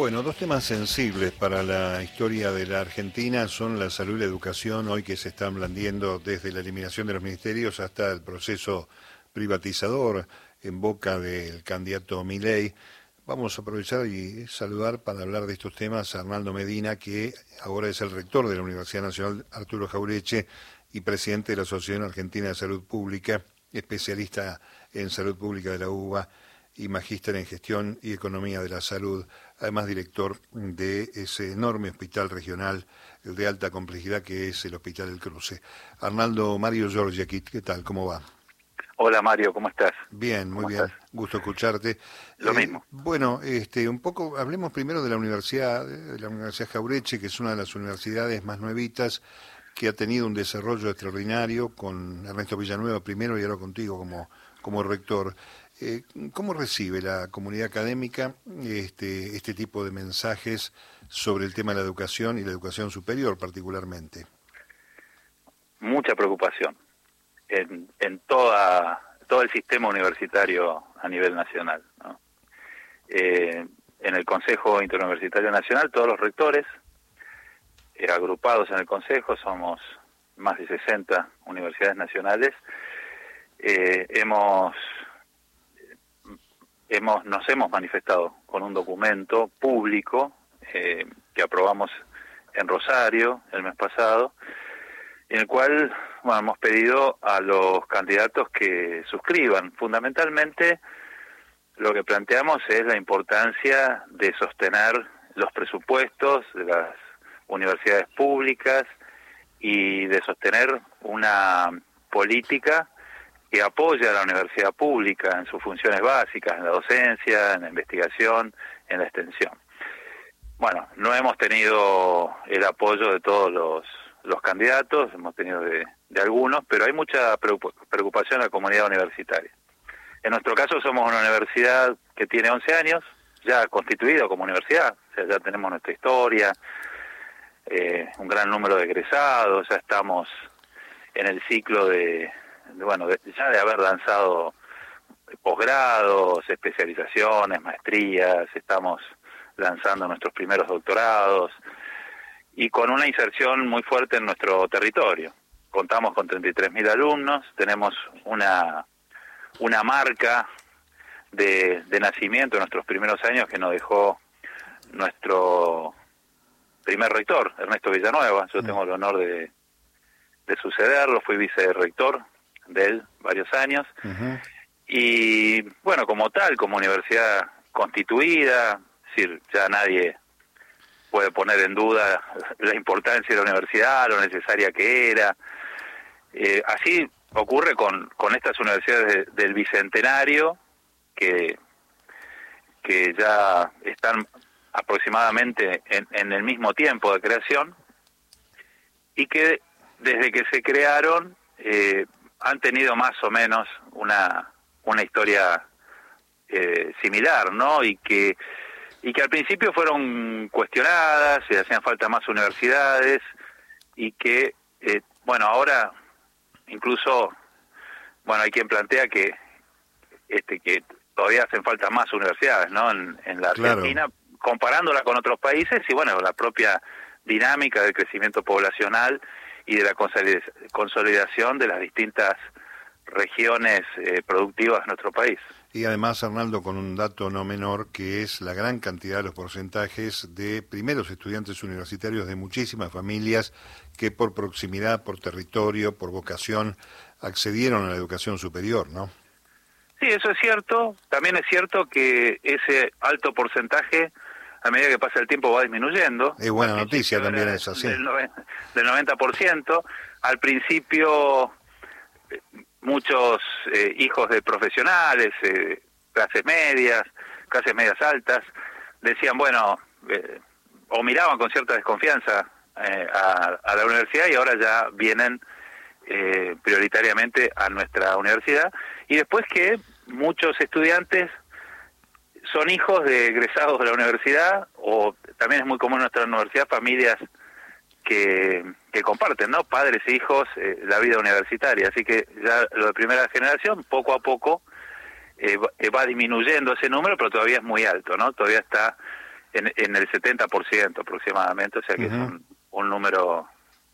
Bueno, dos temas sensibles para la historia de la Argentina son la salud y la educación, hoy que se están blandiendo desde la eliminación de los ministerios hasta el proceso privatizador en boca del candidato Milei. Vamos a aprovechar y saludar para hablar de estos temas a Arnaldo Medina, que ahora es el rector de la Universidad Nacional Arturo Jaureche y presidente de la Asociación Argentina de Salud Pública, especialista en salud pública de la UBA y magíster en gestión y economía de la salud, además director de ese enorme hospital regional de alta complejidad que es el Hospital del Cruce. Arnaldo Mario aquí, ¿qué tal? ¿Cómo va? Hola Mario, ¿cómo estás? Bien, muy bien, gusto escucharte. Lo eh, mismo. Bueno, este, un poco, hablemos primero de la Universidad, de la Universidad Jaureche, que es una de las universidades más nuevitas, que ha tenido un desarrollo extraordinario con Ernesto Villanueva primero y ahora contigo como, como rector. Eh, ¿Cómo recibe la comunidad académica este, este tipo de mensajes sobre el tema de la educación y la educación superior particularmente? Mucha preocupación en, en toda, todo el sistema universitario a nivel nacional. Eh, en el Consejo Interuniversitario Nacional, todos los rectores agrupados en el Consejo, somos más de 60 universidades nacionales, hemos hemos, nos hemos manifestado con un documento público eh, que aprobamos en Rosario el mes pasado, en el cual bueno, hemos pedido a los candidatos que suscriban. Fundamentalmente, lo que planteamos es la importancia de sostener los presupuestos de las universidades públicas y de sostener una política que apoya a la universidad pública en sus funciones básicas, en la docencia, en la investigación, en la extensión. Bueno, no hemos tenido el apoyo de todos los, candidatos, hemos tenido de, de algunos, pero hay mucha preocupación en la comunidad universitaria. En nuestro caso somos una universidad que tiene 11 años, ya constituida como universidad, o sea, ya tenemos nuestra historia, eh, un gran número de egresados, ya estamos en el ciclo de, bueno, ya de haber lanzado posgrados, especializaciones, maestrías, estamos lanzando nuestros primeros doctorados y con una inserción muy fuerte en nuestro territorio. Contamos con 33.000 alumnos, tenemos una, una marca de, de nacimiento en nuestros primeros años que nos dejó nuestro primer rector, Ernesto Villanueva. Yo mm. tengo el honor de, de sucederlo, fui vicerrector de él varios años. Y bueno, como tal, como universidad constituida, es decir, ya nadie puede poner en duda la importancia de la universidad, lo necesaria que era. Eh, así ocurre con, con estas universidades del Bicentenario, que, que ya están aproximadamente en, en el mismo tiempo de creación, y que desde que se crearon eh, han tenido más o menos una, una historia eh, similar, ¿no? Y que, y que al principio fueron cuestionadas, se hacían falta más universidades, y que, eh, bueno, ahora incluso, bueno, hay quien plantea que, este, que todavía hacen falta más universidades, ¿no? En, en la Argentina, comparándola con otros países, y bueno, la propia dinámica del crecimiento poblacional y de la consolidación de las distintas regiones eh, productivas de nuestro país. Y además, Arnaldo, con un dato no menor, que es la gran cantidad de los porcentajes de primeros estudiantes universitarios de muchísimas familias que por proximidad, por territorio, por vocación, accedieron a la educación superior, ¿no? Sí, eso es cierto. También es cierto que ese alto porcentaje a medida que pasa el tiempo va disminuyendo. Es buena noticia también eso, sí. Del, del 90%. Al principio, eh, muchos eh, hijos de profesionales, eh, clases medias, clases medias altas, decían, bueno, o miraban con cierta desconfianza a, a, la universidad y ahora ya vienen prioritariamente a nuestra universidad. Y después que muchos estudiantes son hijos de egresados de la universidad o también es muy común en nuestra universidad familias que, que comparten, ¿no? Padres e hijos eh, la vida universitaria. Así que ya lo de primera generación, poco a poco, eh, eh, va disminuyendo ese número, pero todavía es muy alto, ¿no? Todavía está en, el 70% aproximadamente, o sea que es un, número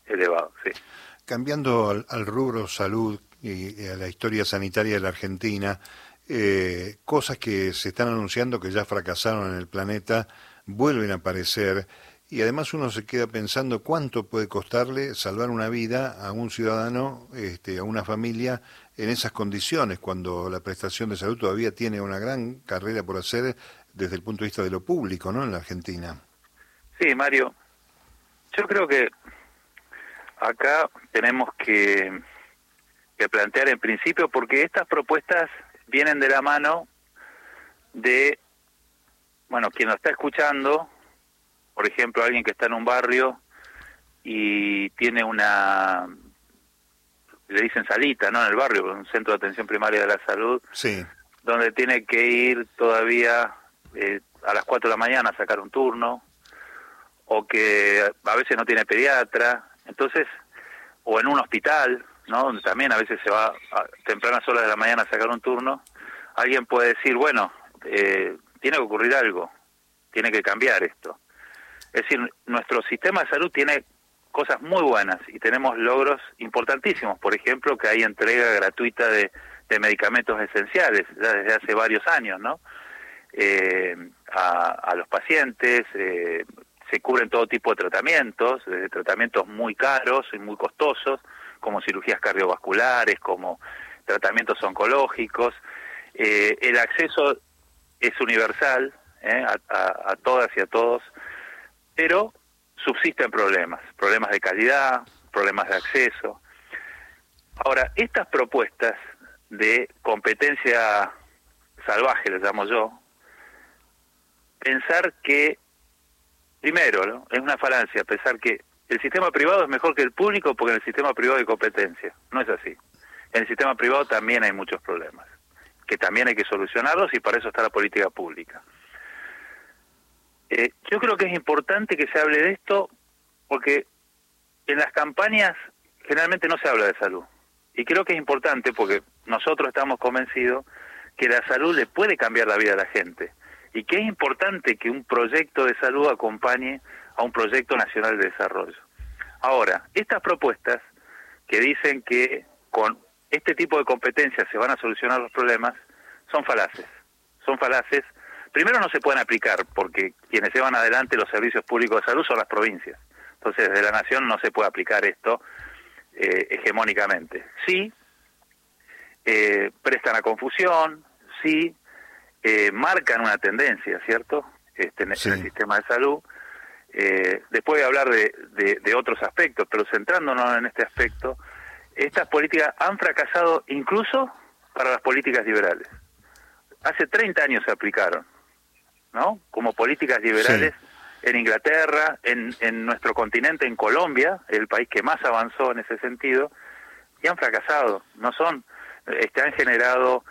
elevado, sí. Cambiando al, rubro salud y, a la historia sanitaria de la Argentina, eh, cosas que se están anunciando que ya fracasaron en el planeta vuelven a aparecer y además uno se queda pensando cuánto puede costarle salvar una vida a un ciudadano, este, a una familia en esas condiciones, cuando la prestación de salud todavía tiene una gran carrera por hacer desde el punto de vista de lo público, ¿no? En la Argentina. Sí, Mario. Yo creo que acá tenemos que, que plantear en principio, porque estas propuestas vienen de la mano de, bueno, quien lo está escuchando, por ejemplo, alguien que está en un barrio y tiene una, le dicen salita, ¿no? En el barrio, un centro de atención primaria de la salud, sí. donde tiene que ir todavía eh, a las 4 de la mañana a sacar un turno, o que a veces no tiene pediatra, entonces, o en un hospital, ¿no? Donde también a veces se va a tempranas horas de la mañana a sacar un turno, alguien puede decir, bueno, eh, tiene que ocurrir algo, tiene que cambiar esto. Es decir, nuestro sistema de salud tiene cosas muy buenas y tenemos logros importantísimos. Por ejemplo, que hay entrega gratuita de, medicamentos esenciales ya desde hace varios años, ¿no? Eh, a, los pacientes, eh, se cubren todo tipo de tratamientos, desde tratamientos muy caros y muy costosos, como cirugías cardiovasculares, como tratamientos oncológicos. Eh, el acceso es universal a, a todas y a todos pero subsisten problemas, problemas de calidad, problemas de acceso. Ahora, estas propuestas de competencia salvaje, les llamo yo, pensar que, primero, es una falancia pensar que el sistema privado es mejor que el público porque en el sistema privado hay competencia. No es así. En el sistema privado también hay muchos problemas, que también hay que solucionarlos y para eso está la política pública. Eh, yo creo que es importante que se hable de esto porque en las campañas generalmente no se habla de salud. Y creo que es importante porque nosotros estamos convencidos que la salud le puede cambiar la vida a la gente y que es importante que un proyecto de salud acompañe a un proyecto nacional de desarrollo. Ahora, estas propuestas que dicen que con este tipo de competencias se van a solucionar los problemas son falaces. Son falaces primero no se pueden aplicar porque quienes llevan adelante los servicios públicos de salud son las provincias. Entonces, desde la nación no se puede aplicar esto eh, hegemónicamente. Sí, eh, prestan a confusión, sí, eh, marcan una tendencia, ¿cierto? Este, en, el sistema de salud. Después voy a hablar de, de otros aspectos, pero centrándonos en este aspecto, estas políticas han fracasado incluso para las políticas liberales. Hace 30 años se aplicaron ¿no? Como políticas liberales en Inglaterra, en, en nuestro continente, en Colombia, el país que más avanzó en ese sentido, y han fracasado. No son, este, han generado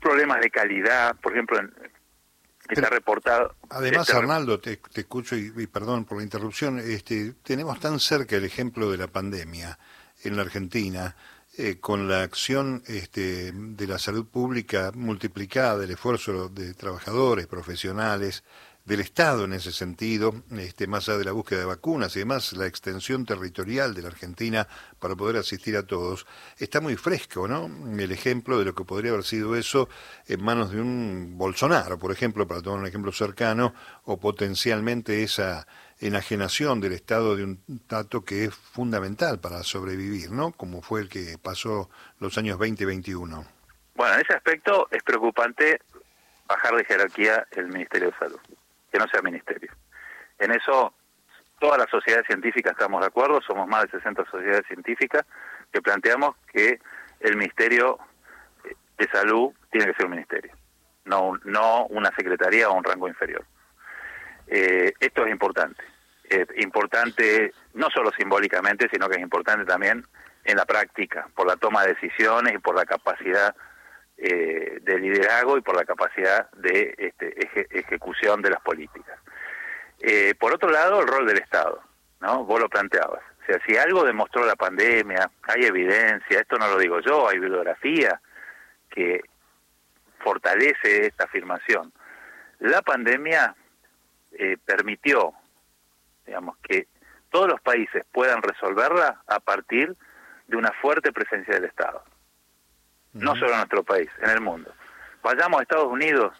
problemas de calidad, por ejemplo, en, está reportado. Además, Arnaldo, te, te escucho y, y, perdón por la interrupción, este, tenemos tan cerca el ejemplo de la pandemia en la Argentina eh, con la acción este, de la salud pública multiplicada, del esfuerzo de trabajadores, profesionales, del Estado en ese sentido, este, más allá de la búsqueda de vacunas y además la extensión territorial de la Argentina para poder asistir a todos, está muy fresco, ¿no? El ejemplo de lo que podría haber sido eso en manos de un Bolsonaro, por ejemplo, para tomar un ejemplo cercano, o potencialmente esa enajenación del Estado de un dato que es fundamental para sobrevivir, ¿no? Como fue el que pasó los años 20 y 21. Bueno, en ese aspecto es preocupante bajar de jerarquía el Ministerio de Salud, que no sea ministerio. En eso todas las sociedades científicas estamos de acuerdo, somos más de 60 sociedades científicas que planteamos que el Ministerio de Salud tiene que ser un ministerio, no, no una secretaría o un rango inferior. Eh, esto es importante. Es importante no solo simbólicamente, sino que es importante también en la práctica, por la toma de decisiones y por la capacidad eh, de liderazgo y por la capacidad de este, ejecución de las políticas. Eh, por otro lado, el rol del Estado, ¿no? Vos lo planteabas. O sea, si algo demostró la pandemia, hay evidencia, esto no lo digo yo, hay bibliografía que fortalece esta afirmación. La pandemia eh, permitió, digamos, que todos los países puedan resolverla a partir de una fuerte presencia del Estado. No solo en nuestro país, en el mundo. Vayamos a Estados Unidos,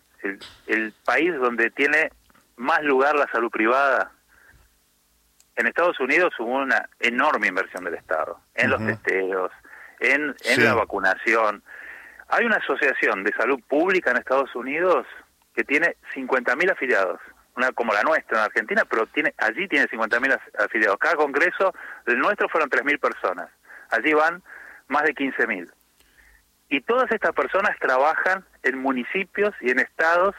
el, país donde tiene más lugar la salud privada. En Estados Unidos hubo una enorme inversión del Estado, en los testeos, en, en la vacunación. Hay una asociación de salud pública en Estados Unidos que tiene 50.000 afiliados, una como la nuestra en Argentina, pero tiene allí tiene 50.000 afiliados. Cada congreso, el nuestro fueron 3.000 personas. Allí van más de 15.000. Y todas estas personas trabajan en municipios y en estados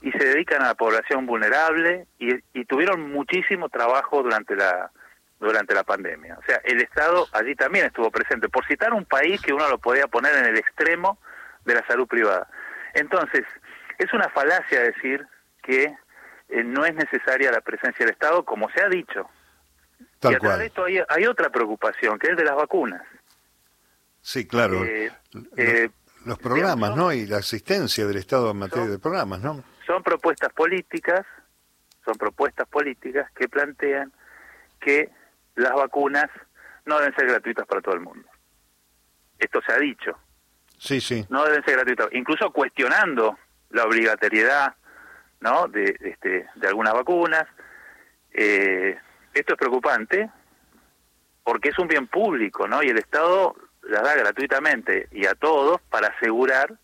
y se dedican a la población vulnerable y, y tuvieron muchísimo trabajo durante la durante la pandemia. O sea, el Estado allí también estuvo presente, por citar un país que uno lo podía poner en el extremo de la salud privada. Entonces, es una falacia decir que eh, no es necesaria la presencia del Estado, como se ha dicho. y atrás de esto hay, otra preocupación, que es de las vacunas. Sí, claro. Eh, eh, los, programas, ¿no? Y la asistencia del Estado en materia de programas, ¿no? Son propuestas políticas, son propuestas políticas que plantean que las vacunas no deben ser gratuitas para todo el mundo. Esto se ha dicho. Sí, sí. No deben ser gratuitas, incluso cuestionando la obligatoriedad ¿no? de, este, de algunas vacunas. Eh, esto es preocupante porque es un bien público, ¿no? Y el Estado las da gratuitamente y a todos para asegurar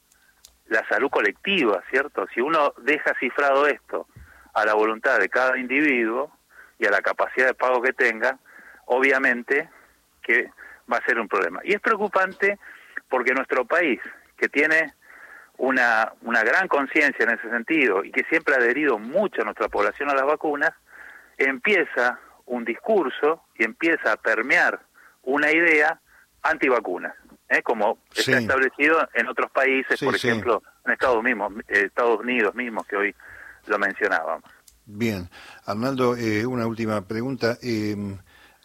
la salud colectiva, ¿cierto? Si uno deja cifrado esto a la voluntad de cada individuo y a la capacidad de pago que tenga, obviamente que va a ser un problema. Y es preocupante porque nuestro país, que tiene una, una gran conciencia en ese sentido y que siempre ha adherido mucho a nuestra población a las vacunas, empieza un discurso y empieza a permear una idea antivacunas, ¿eh? como está establecido en otros países, por ejemplo, en Estados, mismos, eh, Estados Unidos mismos, que hoy lo mencionábamos. Bien, Arnaldo, eh, una última pregunta. Eh,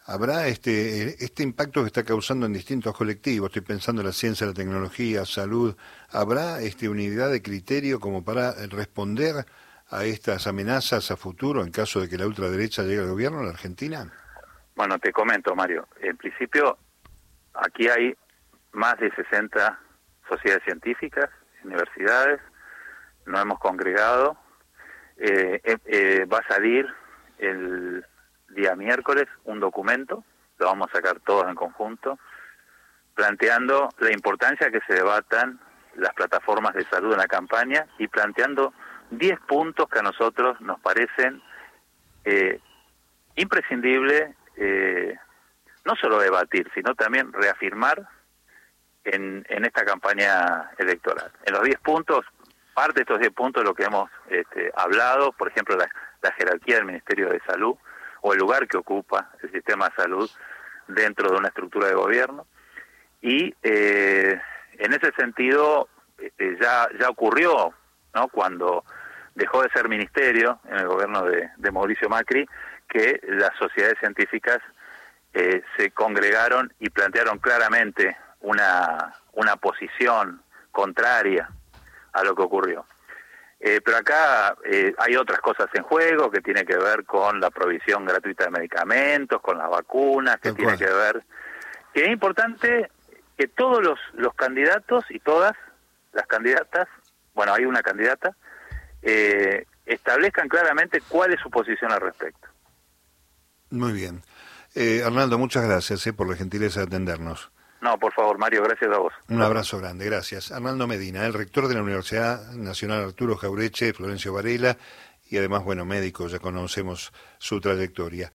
habrá este, este impacto que está causando en distintos colectivos, estoy pensando en la ciencia, la tecnología, salud, ¿habrá este, unidad de criterio como para responder a estas amenazas a futuro en caso de que la ultraderecha llegue al gobierno en la Argentina? Bueno, te comento, Mario. En principio, aquí hay más de 60 sociedades científicas, universidades, nos hemos congregado. Eh, eh, eh, va a salir el día miércoles un documento, lo vamos a sacar todos en conjunto, planteando la importancia que se debatan las plataformas de salud en la campaña y planteando 10 puntos que a nosotros nos parecen imprescindibles eh, no solo debatir, sino también reafirmar en, en esta campaña electoral. En los 10 puntos, parte de estos 10 puntos de lo que hemos este, hablado, por ejemplo, la, jerarquía del Ministerio de Salud, o el lugar que ocupa el sistema de salud dentro de una estructura de gobierno. Y eh, en ese sentido eh, ya, ya ocurrió ¿no? cuando dejó de ser ministerio en el gobierno de, Mauricio Macri, que las sociedades científicas eh, se congregaron y plantearon claramente una, una posición contraria a lo que ocurrió. Eh, pero acá eh, hay otras cosas en juego que tiene que ver con la provisión gratuita de medicamentos, con las vacunas, que tiene que ver... Que es importante que todos los, los candidatos y todas las candidatas, bueno, hay una candidata, eh, establezcan claramente cuál es su posición al respecto. Muy bien. Eh, Arnaldo, muchas gracias por la gentileza de atendernos. No, por favor, Mario, gracias a vos. Un abrazo grande, gracias. Arnaldo Medina, el rector de la Universidad Nacional Arturo Jaureche, Florencio Varela, y además, bueno, médico, ya conocemos su trayectoria.